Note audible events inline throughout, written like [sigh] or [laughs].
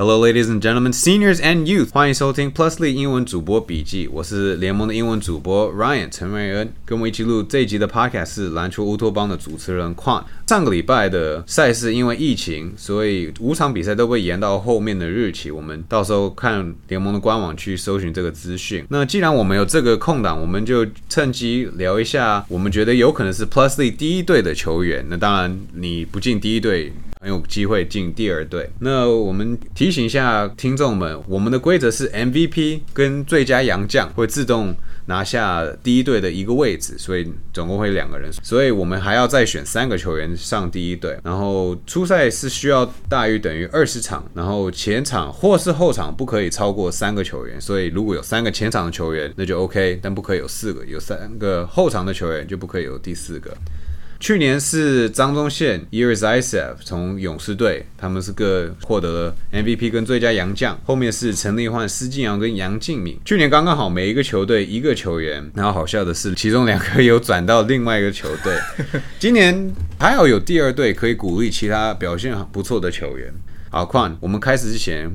Hello, ladies and gentlemen, seniors and youth，欢迎收听 Plusly 英文主播笔记。我是联盟的英文主播 Ryan 陈瑞恩，跟我一起录这一集的 Podcast 是篮球乌托邦的主持人 Quan。上个礼拜的赛事因为疫情，所以五场比赛都被延到后面的日期。我们到时候看联盟的官网去搜寻这个资讯。那既然我们有这个空档，我们就趁机聊一下我们觉得有可能是 Plusly 第一队的球员。那当然，你不进第一队。很有机会进第二队。那我们提醒一下听众们，我们的规则是 MVP 跟最佳洋将会自动拿下第一队的一个位置，所以总共会两个人，所以我们还要再选三个球员上第一队。然后初赛是需要大于等于二十场，然后前场或是后场不可以超过三个球员。所以如果有三个前场的球员，那就 OK，但不可以有四个；有三个后场的球员就不可以有第四个。去年是张宗宪、伊尔塞塞从勇士队，他们是各获得了 MVP 跟最佳洋将。后面是陈立焕、施晋阳跟杨敬敏。去年刚刚好每一个球队一个球员，然后好笑的是，其中两个有转到另外一个球队。今年还好有第二队可以鼓励其他表现不错的球员。好，况我们开始之前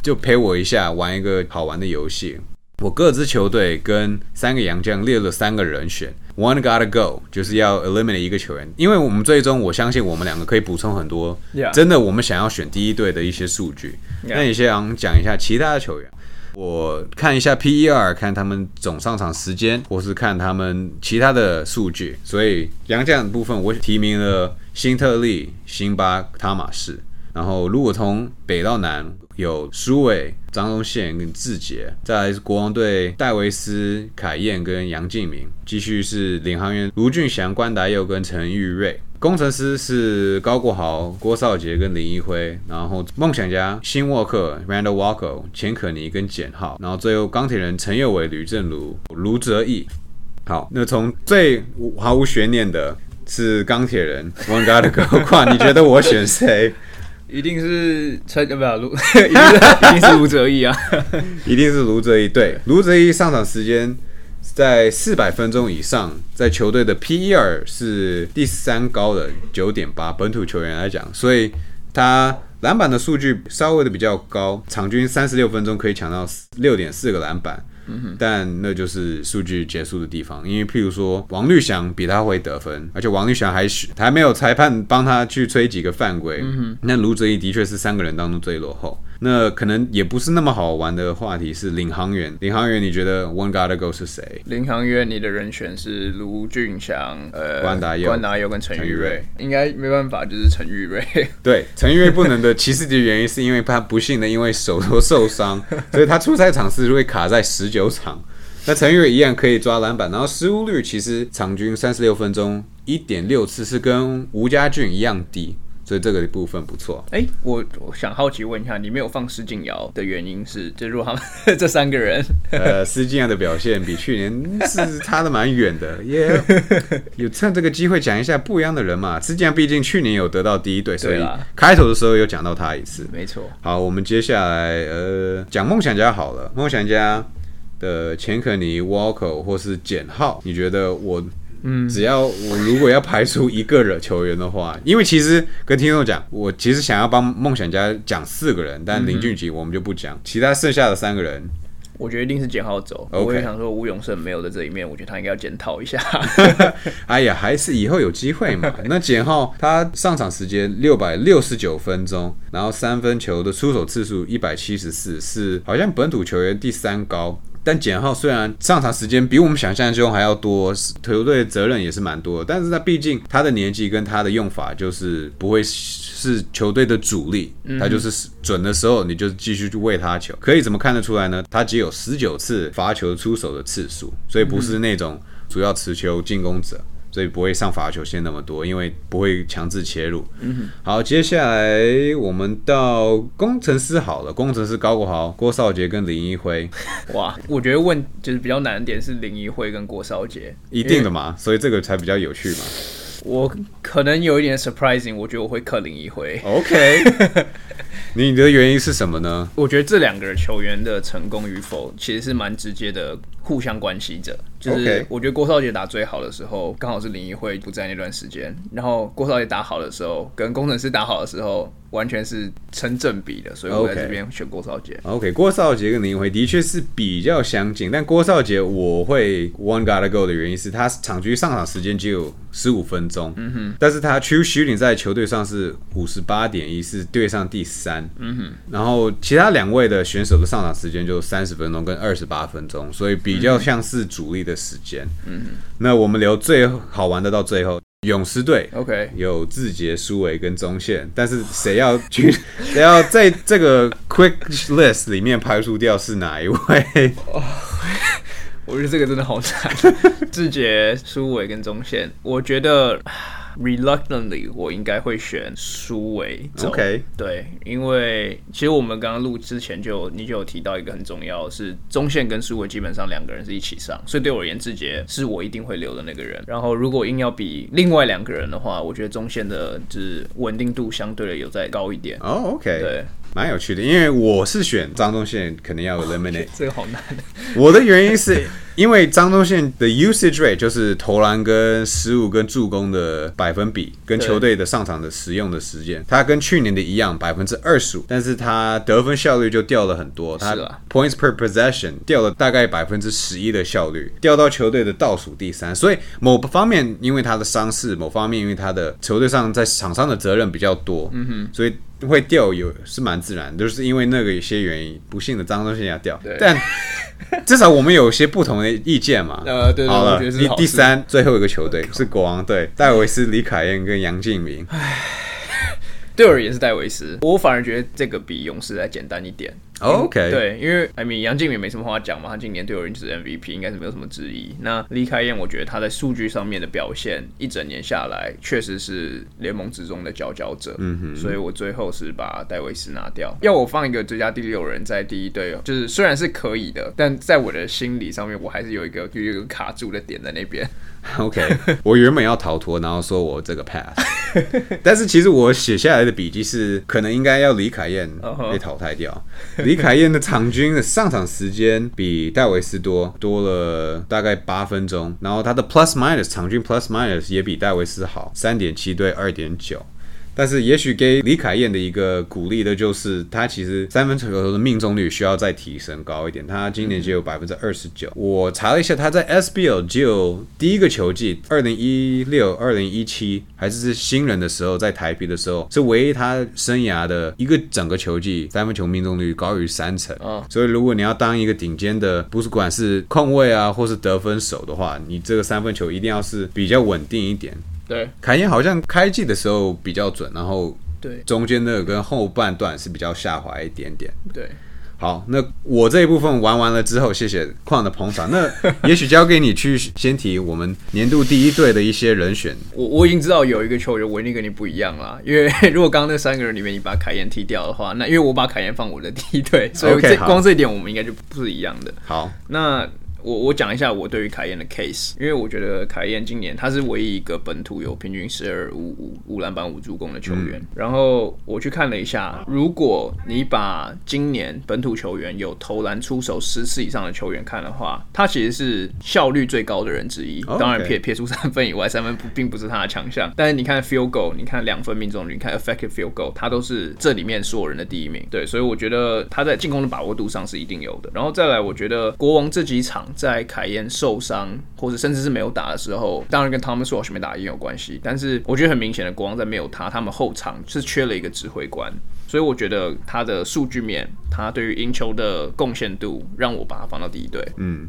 就陪我一下玩一个好玩的游戏。我各支球队跟三个洋将列了三个人选，One gotta go，就是要 eliminate 一个球员，因为我们最终我相信我们两个可以补充很多真的我们想要选第一队的一些数据。那你先讲一下其他的球员，我看一下 PER，看他们总上场时间，或是看他们其他的数据。所以洋将部分我提名了辛特利、辛巴、塔马士。然后如果从北到南。有苏伟、张宗宪跟志杰，再来是国王队戴维斯、凯燕跟杨敬明，继续是领航员卢俊祥、关达佑跟陈玉瑞，工程师是高国豪、郭少杰跟林一辉，然后梦想家辛沃克、Randall Walker、钱可尼跟简浩，然后最后钢铁人陈佑伟、吕正如、卢哲义。好，那从最毫无悬念的是钢铁人 One God 的何况 [laughs] 你觉得我选谁？一定是陈呃不卢，[laughs] 一定是卢哲义啊，[laughs] 一定是卢哲义。对，卢哲义上场时间在四百分钟以上，在球队的 PER 是第三高的九点八，本土球员来讲，所以他篮板的数据稍微的比较高，场均三十六分钟可以抢到六点四个篮板。但那就是数据结束的地方，因为譬如说王绿翔比他会得分，而且王绿翔还还没有裁判帮他去吹几个犯规。那卢哲义的确是三个人当中最落后。那可能也不是那么好玩的话题是领航员。领航员，你觉得 One Gotta Go 是谁？领航员，你的人选是卢俊祥、呃关达佑、关达佑跟陈玉瑞。应该没办法，就是陈玉瑞。[laughs] 对，陈玉瑞不能的，其实的原因是因为他不幸的因为手头受伤，所以他出赛场次会卡在十九场。那陈玉瑞一样可以抓篮板，然后失误率其实场均三十六分钟一点六次，是跟吴家俊一样低。所以这个部分不错。哎，我我想好奇问一下，你没有放施静瑶的原因是，就如果他们 [laughs] 这三个人，呃，施静瑶的表现比去年是差的蛮远的，[laughs] 也有趁这个机会讲一下不一样的人嘛。施静瑶毕竟去年有得到第一队，所以开头的时候有讲到他一次。没错。好，我们接下来呃讲梦想家好了。梦想家的钱可尼、Walker 或是简浩，你觉得我？嗯，只要我如果要排除一个人球员的话，因为其实跟听众讲，我其实想要帮梦想家讲四个人，但林俊杰我们就不讲，其他剩下的三个人，我觉得一定是简浩走。我也想说吴永胜没有在这一面，我觉得他应该要检讨一下。[laughs] 哎呀，还是以后有机会嘛。那简浩他上场时间六百六十九分钟，然后三分球的出手次数一百七十四，是好像本土球员第三高。但简浩虽然上场时间比我们想象中还要多，球队责任也是蛮多的，但是他毕竟他的年纪跟他的用法就是不会是球队的主力，他就是准的时候你就继续去喂他球。可以怎么看得出来呢？他只有十九次罚球出手的次数，所以不是那种主要持球进攻者。所以不会上罚球线那么多，因为不会强制切入。嗯好，接下来我们到工程师好了，工程师高国豪、郭少杰跟林一辉。[laughs] 哇，我觉得问就是比较难点是林一辉跟郭少杰，一定的嘛，所以这个才比较有趣嘛。我可能有一点 surprising，我觉得我会克林一辉。OK，[laughs] 你的原因是什么呢？我觉得这两个球员的成功与否，其实是蛮直接的。互相关系着。就是我觉得郭少杰打最好的时候，刚好是林奕辉不在那段时间，然后郭少杰打好的时候，跟工程师打好的时候，完全是成正比的，所以我在这边选郭少杰。OK，郭少杰跟林奕辉的确是比较相近，但郭少杰我会 one gotta go 的原因是他场均上场时间只有十五分钟，嗯哼，但是他 true shooting 在球队上是五十八点一，是队上第三，嗯哼，然后其他两位的选手的上场时间就三十分钟跟二十八分钟，所以比较像是主力的时间，嗯，那我们留最好玩的到最后，勇士队 OK，有志杰、苏伟跟中线，但是谁要去，[laughs] 谁要在这个 quick list 里面排除掉是哪一位？我觉得这个真的好惨。[laughs] 志杰、苏伟跟中线，我觉得 reluctantly 我应该会选苏维。OK 对，因为其实我们刚刚录之前就你就有提到一个很重要的是，中线跟苏维基本上两个人是一起上，所以对我而言，志杰是我一定会留的那个人。然后如果硬要比另外两个人的话，我觉得中线的就是稳定度相对的有再高一点。哦、o k 对，蛮有趣的，因为我是选张忠宪，可能要 eliminate。[laughs] 这个好难。我的原因是因为张忠宪的 usage rate 就是投篮跟失误跟助攻的百分比，跟球队的上场的使用的时间，他跟去年的一样百分之二十五，但是他得分效率就掉了很多，他 points per possession 掉了大概百分之十一的效率，掉到球队的倒数第三。所以某方面因为他的伤势，某方面因为他的球队上在场上的责任比较多，嗯哼，所以会掉有是蛮自然，就是因为那个一些原因，不幸的脏东西要掉对，但 [laughs] 至少我们有些不同的意见嘛。[laughs] 呃对对好了第第三最后一个球队 [laughs] 是国王队，戴维斯、李凯燕跟杨敬明。对我而言是戴维斯，我反而觉得这个比勇士来简单一点。哦 OK 对，因为 I mean 杨敬敏没什么话讲嘛，他今年对我而言就是 MVP，应该是没有什么质疑。那李凯燕，我觉得他在数据上面的表现，一整年下来确实是联盟之中的佼佼者。嗯哼，所以我最后是把戴维斯拿掉。要我放一个最佳第六人在第一队，就是虽然是可以的，但在我的心理上面，我还是有一个有一个卡住的点在那边。[laughs] OK，我原本要逃脱，然后说我这个 pass，[laughs] 但是其实我写下来的笔记是，可能应该要李凯燕被淘汰掉。[laughs] 李凯燕的场均的上场时间比戴维斯多多了大概八分钟，然后他的 plus minus 场均 plus minus 也比戴维斯好，三点七对二点九。但是也许给李凯燕的一个鼓励的就是，他其实三分球的命中率需要再提升高一点。他今年只有百分之二十九。我查了一下，他在 SBL 只有第一个球季，二零一六、二零一七还是是新人的时候，在台皮的时候，是唯一他生涯的一个整个球季三分球命中率高于三成。嗯所以如果你要当一个顶尖的，不是管是控卫啊，或是得分手的话，你这个三分球一定要是比较稳定一点。对凯燕好像开季的时候比较准，然后对中间那个跟后半段是比较下滑一点点。对，好，那我这一部分玩完了之后，谢谢矿的捧场。那 [laughs] 也许交给你去先提我们年度第一队的一些人选。我我已经知道有一个球员我一定跟你不一样啦，因为如果刚刚那三个人里面你把凯燕踢掉的话，那因为我把凯燕放我的第一队，所以这好光这一点我们应该就不是一样的。好，那我我讲一下我对于凯燕的 case，因为我觉得凯燕今年他是唯一一个本土有平均十二五五五篮板五助攻的球员。然后我去看了一下，如果你把今年本土球员有投篮出手十次以上的球员看的话，他其实是效率最高的人之一。当然撇撇除三分以外，三分不并不是他的强项。但是你看 field goal，你看两分命中率，你看 effective field goal，他都是这里面所有人的第一名。对，所以我觉得他在进攻的把握度上是一定有的。然后再来，我觉得国王这几场在凯燕受伤或者甚至是没有打的时候，当然跟 Thomas Walsh 没打也有关系。但是我觉得很明显的，国王在没有他，他们后场是缺了一个指挥官。所以我觉得他的数据面，他对于赢球的贡献度，让我把他放到第一队。嗯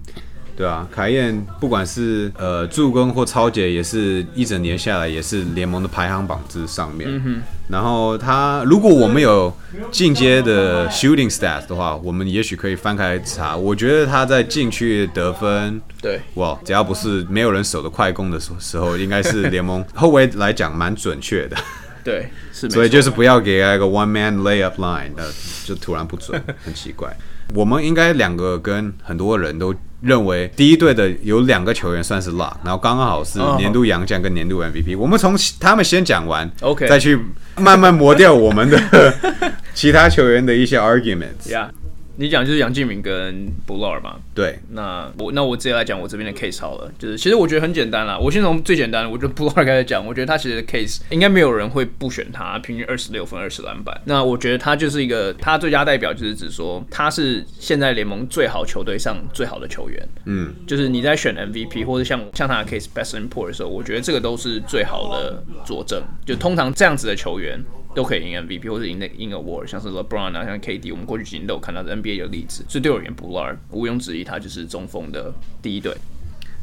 对啊，凯燕不管是呃助攻或超节，也是一整年下来也是联盟的排行榜之上面。然后他如果我们有进阶的 shooting stats 的话，我们也许可以翻开查。我觉得他在禁区得分，对，哇，只要不是没有人守的快攻的时时候，应该是联盟 [laughs] 后卫来讲蛮准确的。对，是。所以就是不要给他一个 one man layup line，那就突然不准，[laughs] 很奇怪。我们应该两个跟很多人都认为第一队的有两个球员算是 lock，然后刚刚好是哦年度洋将跟年度 MVP。我们从他们先讲完 OK 再去慢慢磨掉我们的 [laughs] 其他球员的一些 arguments。呀你讲就是杨敬敏跟 Bular 嘛？对，那我那我直接来讲我这边的 case 好了，就是其实我觉得很简单啦。我先从最简单的，我觉得 Bular 开始讲，我觉得他其实 case 应该没有人会不选他，平均二十六分、二十篮板。那我觉得他就是一个他最佳代表，就是指说他是现在联盟最好球队上最好的球员。嗯，就是你在选 MVP 或者像像他的 case best import 的时候，我觉得这个都是最好的佐证。就通常这样子的球员都可以赢 MVP 或者赢那赢 award，像是 LeBron 啊，像 KD，我们过去几年都有看到的 NBA 的例子。所以对我而言 b u l a r 毋庸置疑，他就是中锋的第一队。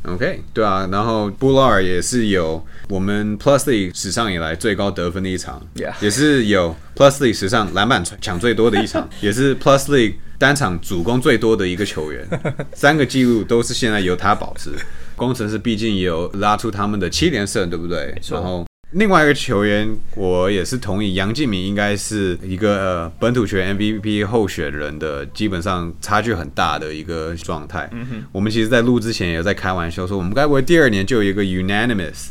OK，对啊，然后布拉尔也是有我们 Plus League 史上以来最高得分的一场 Yeah 也是有 Plus League 史上篮板抢最多的一场，[laughs] 也是 Plus League 单场主攻最多的一个球员，[laughs] 三个记录都是现在由他保持。工程师毕竟也有拉出他们的七连胜，对不对？错然后另外一个球员，我也是同意，杨敬敏应该是一个、呃、本土球员 MVP 候选人的，基本上差距很大的一个状态。嗯我们其实，在录之前也在开玩笑说，我们该不会第二年就有一个 unanimous，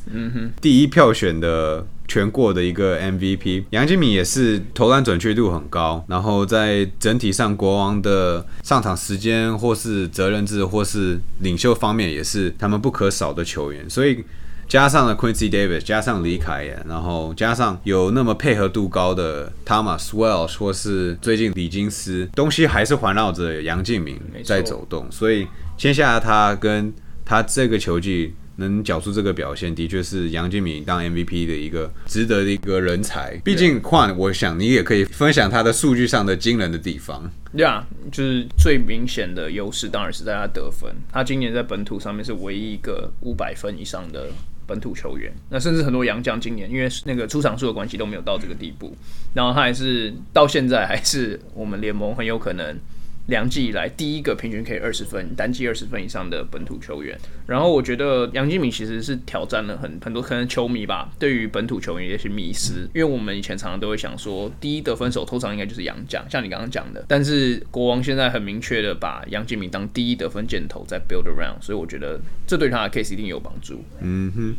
第一票选的。全过的一个 MVP，杨敬敏也是投篮准确度很高，然后在整体上国王的上场时间或是责任制或是领袖方面也是他们不可少的球员，所以加上了 Quincy Davis，加上李凯言，然后加上有那么配合度高的 Thomas Welsh 或是最近李金斯，东西还是环绕着杨敬敏在走动，所以签下他跟他这个球技。能缴出这个表现，的确是杨敬敏当 MVP 的一个值得的一个人才。毕竟，换我想你也可以分享他的数据上的惊人的地方。对啊，就是最明显的优势当然是在他得分，他今年在本土上面是唯一一个五百分以上的本土球员。那甚至很多洋将今年因为那个出场数的关系都没有到这个地步，然后他还是到现在还是我们联盟很有可能。两季以来第一个平均可以二十分、单季二十分以上的本土球员，然后我觉得杨金敏其实是挑战了很很多可能球迷吧，对于本土球员有一些迷思，因为我们以前常常都会想说，第一得分手通常应该就是杨将，像你刚刚讲的，但是国王现在很明确的把杨敬敏当第一得分箭头在 build around，所以我觉得这对他的 case 一定有帮助。嗯哼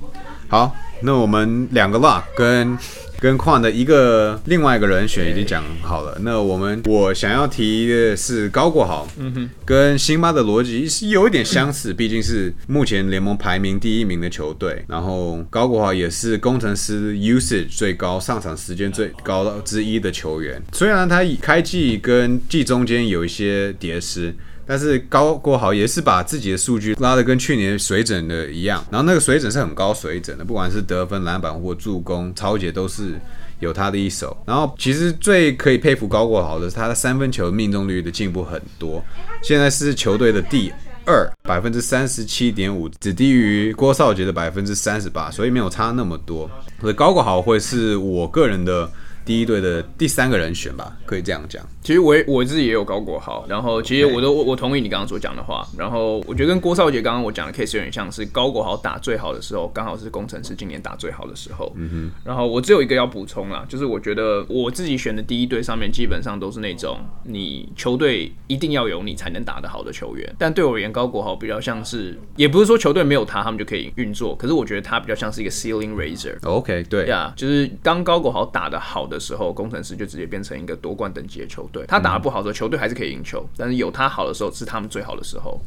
好，那我们两个 lock 跟跟矿的一个另外一个人选已经讲好了。那我们我想要提的是高国豪，嗯哼，跟辛巴的逻辑是有一点相似，毕竟是目前联盟排名第一名的球队。然后高国豪也是工程师 usage 最高、上场时间最高之一的球员。虽然他以开季跟季中间有一些跌失。但是高国豪也是把自己的数据拉的跟去年水准的一样，然后那个水准是很高水准的，不管是得分、篮板或助攻、超姐都是有他的一手。然后其实最可以佩服高国豪的是他的三分球命中率的进步很多，现在是球队的第二，百分之三十七点五，只低于郭少杰的百分之三十八，所以没有差那么多。所以高国豪会是我个人的第一队的第三个人选吧，可以这样讲。其实我我自己也有高国豪，然后其实我都我我同意你刚刚所讲的话，然后我觉得跟郭少杰刚刚我讲的 case 有点像是高国豪打最好的时候，刚好是工程师今年打最好的时候。嗯哼。然后我只有一个要补充啦，就是我觉得我自己选的第一队上面基本上都是那种你球队一定要有你才能打得好的球员，但对我而言，高国豪比较像是，也不是说球队没有他他们就可以运作，可是我觉得他比较像是一个 ceiling raiser。OK，对，呀就是当高国豪打得好的时候，工程师就直接变成一个夺冠等级的球队。他打得不好的时候，球队还是可以赢球，但是有他好的时候是他们最好的时候。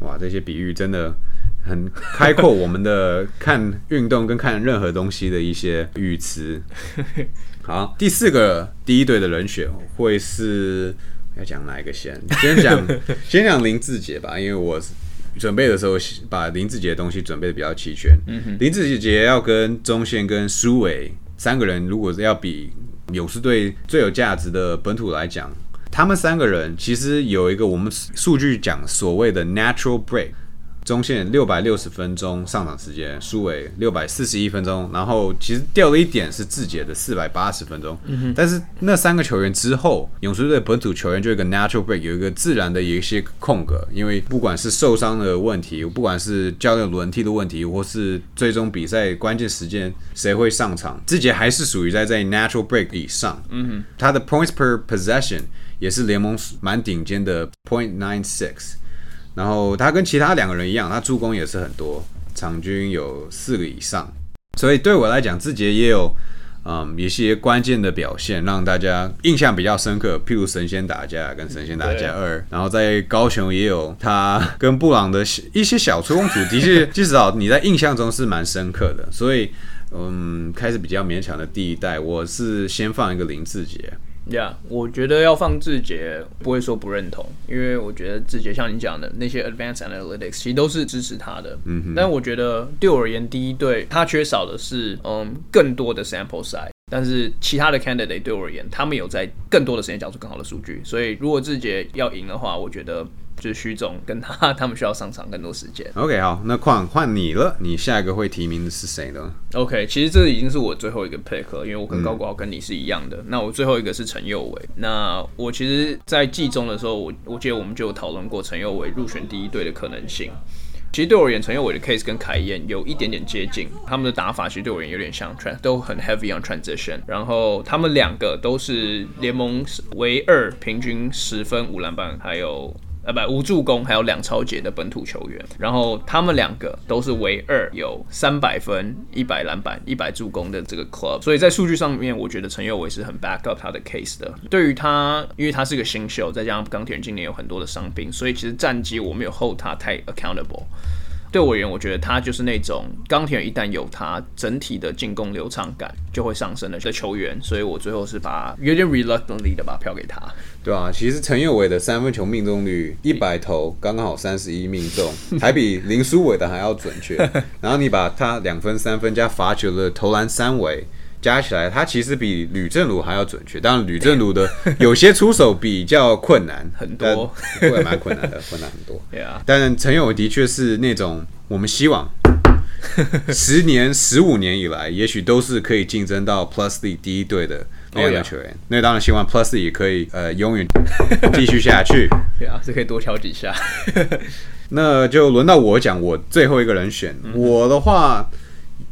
哇，这些比喻真的很开阔我们的 [laughs] 看运动跟看任何东西的一些语词。好，第四个第一队的人选会是要讲哪一个先？先讲 [laughs] 先讲林志杰吧，因为我准备的时候把林志杰的东西准备的比较齐全。嗯林志杰要跟中线跟苏伟三个人，如果是要比勇士队最有价值的本土来讲，他们三个人其实有一个我们数据讲所谓的 natural break，中线六百六十分钟上场时间，苏伟六百四十一分钟，然后其实掉了一点是志杰的四百八十分钟，但是那三个球员之后，勇士队本土球员就有一个 natural break，有一个自然的有一些空格，因为不管是受伤的问题，不管是教练轮替的问题，或是最终比赛关键时间谁会上场，志杰还是属于在在 natural break 以上，嗯哼，他的 points per possession。也是联盟蛮顶尖的 point nine six，然后他跟其他两个人一样，他助攻也是很多，场均有四个以上，所以对我来讲，志杰也有嗯，一些关键的表现让大家印象比较深刻，譬如神仙打架跟神仙打架二，然后在高雄也有他跟布朗的一些小冲突，的确 [laughs] 至少你在印象中是蛮深刻的，所以嗯，开始比较勉强的第一代，我是先放一个林志杰。呀，我觉得要放字节不会说不认同，因为我觉得字节像你讲的那些 advanced analytics 其实都是支持他的。嗯但我觉得对我而言，第一对他缺少的是嗯更多的 sample size，但是其他的 candidate 对我而言，他们有在更多的时间交出更好的数据，所以如果志杰要赢的话，我觉得。就是徐总跟他，[laughs] 他们需要上场更多时间。OK，好，那换换你了，你下一个会提名的是谁呢？OK，其实这已经是我最后一个 pick 了，因为我跟高国豪跟你是一样的。那我最后一个是陈佑伟。那我其实，在季中的时候，我我记得我们就有讨论过陈佑伟入选第一队的可能性。其实对我而言，陈佑伟的 case 跟凯燕有一点点接近，他们的打法其实对我而言有点像，都很 heavy on transition。然后他们两个都是联盟唯二平均十分五篮板，还有。呃，不，无助攻还有两超节的本土球员，然后他们两个都是唯二有三百分、一百篮板、一百助攻的这个 club，所以在数据上面，我觉得陈佑维是很 back up 他的 case 的。对于他，因为他是个新秀，再加上钢铁人今年有很多的伤病，所以其实战绩我没有 hold 他太 accountable。对我而言，我觉得他就是那种钢铁人一旦有他，整体的进攻流畅感就会上升的的球员，所以我最后是把有点 reluctantly 的把票给他。对啊，其实陈佑伟的三分球命中率一百投刚刚好三十一命中，[laughs] 还比林书伟的还要准确。然后你把他两分、三分加罚球的投篮三围。加起来，他其实比吕正儒还要准确。当然，吕正儒的 [laughs] 有些出手比较困难很多，会蛮困难的，困难很多。[laughs] 对啊，但陈友的确是那种我们希望 [laughs] 十年、十五年以来，也许都是可以竞争到 Plus D 第一队的那样的球员。那当然希望 Plus D 也可以呃永远继续下去。对啊，是可以多挑几下。那就轮到我讲我最后一个人选。我的话。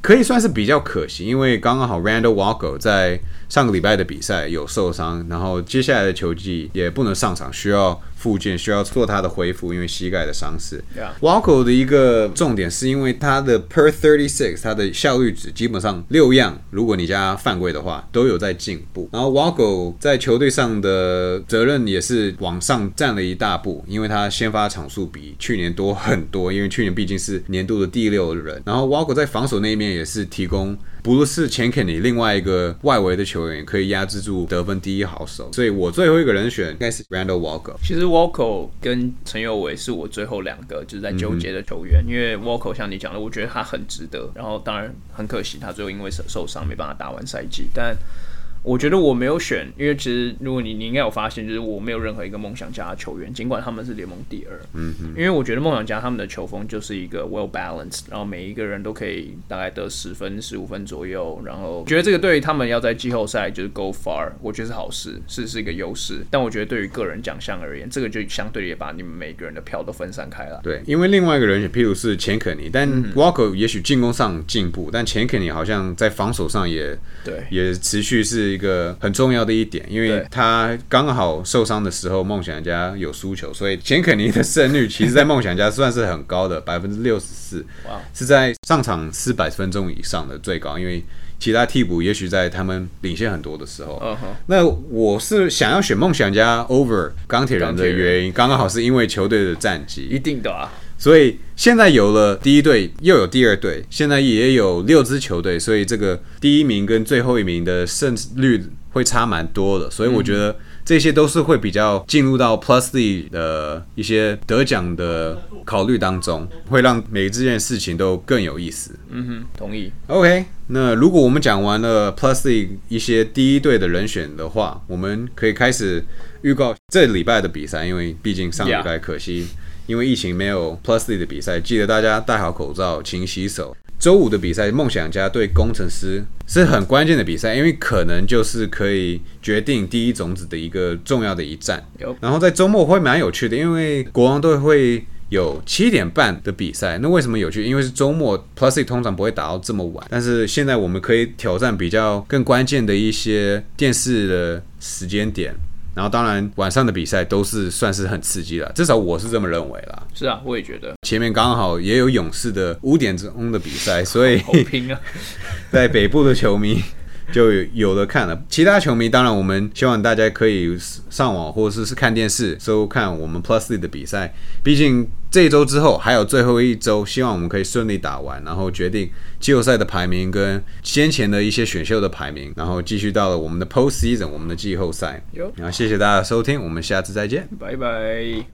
可以算是比较可惜，因为刚刚好 Randall Walker 在。上个礼拜的比赛有受伤，然后接下来的球季也不能上场，需要复健，需要做他的恢复，因为膝盖的伤势。Walker 的一个重点是因为他的 Per Thirty Six，他的效率值基本上六样，如果你加犯规的话，都有在进步。然后 Walker 在球队上的责任也是往上站了一大步，因为他先发场数比去年多很多，因为去年毕竟是年度的第六人。然后 Walker 在防守那一面也是提供。不是钱肯尼，另外一个外围的球员可以压制住得分第一好手，所以我最后一个人选应该是 Randall Walker。其实 Walker 跟陈友伟是我最后两个就是在纠结的球员，因为 Walker 像你讲的，我觉得他很值得，然后当然很可惜他最后因为受受伤没办法打完赛季，但。我觉得我没有选，因为其实如果你你应该有发现，就是我没有任何一个梦想家的球员，尽管他们是联盟第二。嗯嗯。因为我觉得梦想家他们的球风就是一个 well balanced，然后每一个人都可以大概得十分、十五分左右，然后觉得这个对于他们要在季后赛就是 go far，我觉得是好事，是是一个优势。但我觉得对于个人奖项而言，这个就相对也把你们每个人的票都分散开了。对，因为另外一个人选，譬如是钱肯尼，但 Walker 也许进攻上进步，但钱肯尼好像在防守上也对也持续是。一个很重要的一点，因为他刚好受伤的时候，梦想家有输球，所以钱肯尼的胜率其实，在梦想家算是很高的，[laughs] 百分之六十四，是在上场四百分钟以上的最高。因为其他替补也许在他们领先很多的时候，那我是想要选梦想家 over 钢铁人的原因，刚刚好是因为球队的战绩，一定的啊。所以现在有了第一队，又有第二队，现在也有六支球队，所以这个第一名跟最后一名的胜率会差蛮多的。所以我觉得这些都是会比较进入到 Plus D 的一些得奖的考虑当中，会让每这件事情都更有意思。嗯哼，同意。OK，那如果我们讲完了 Plus D 一些第一队的人选的话，我们可以开始预告这礼拜的比赛，因为毕竟上礼拜可惜。因为疫情没有 Plus 的比赛，记得大家戴好口罩，勤洗手。周五的比赛，梦想家对工程师是很关键的比赛，因为可能就是可以决定第一种子的一个重要的一战。然后在周末会蛮有趣的，因为国王队会有七点半的比赛。那为什么有趣？因为是周末，Plus 通常不会打到这么晚。但是现在我们可以挑战比较更关键的一些电视的时间点。然后当然晚上的比赛都是算是很刺激的，至少我是这么认为啦。是啊，我也觉得。前面刚好也有勇士的五点钟的比赛，所以好拼啊！[laughs] 在北部的球迷就有的看了。其他球迷当然我们希望大家可以上网或者是是看电视收看我们 Plus 的比赛，毕竟这一周之后还有最后一周，希望我们可以顺利打完，然后决定季后赛的排名跟先前的一些选秀的排名，然后继续到了我们的 Post Season，我们的季后赛。有然后谢谢大家的收听，我们下次再见。拜拜。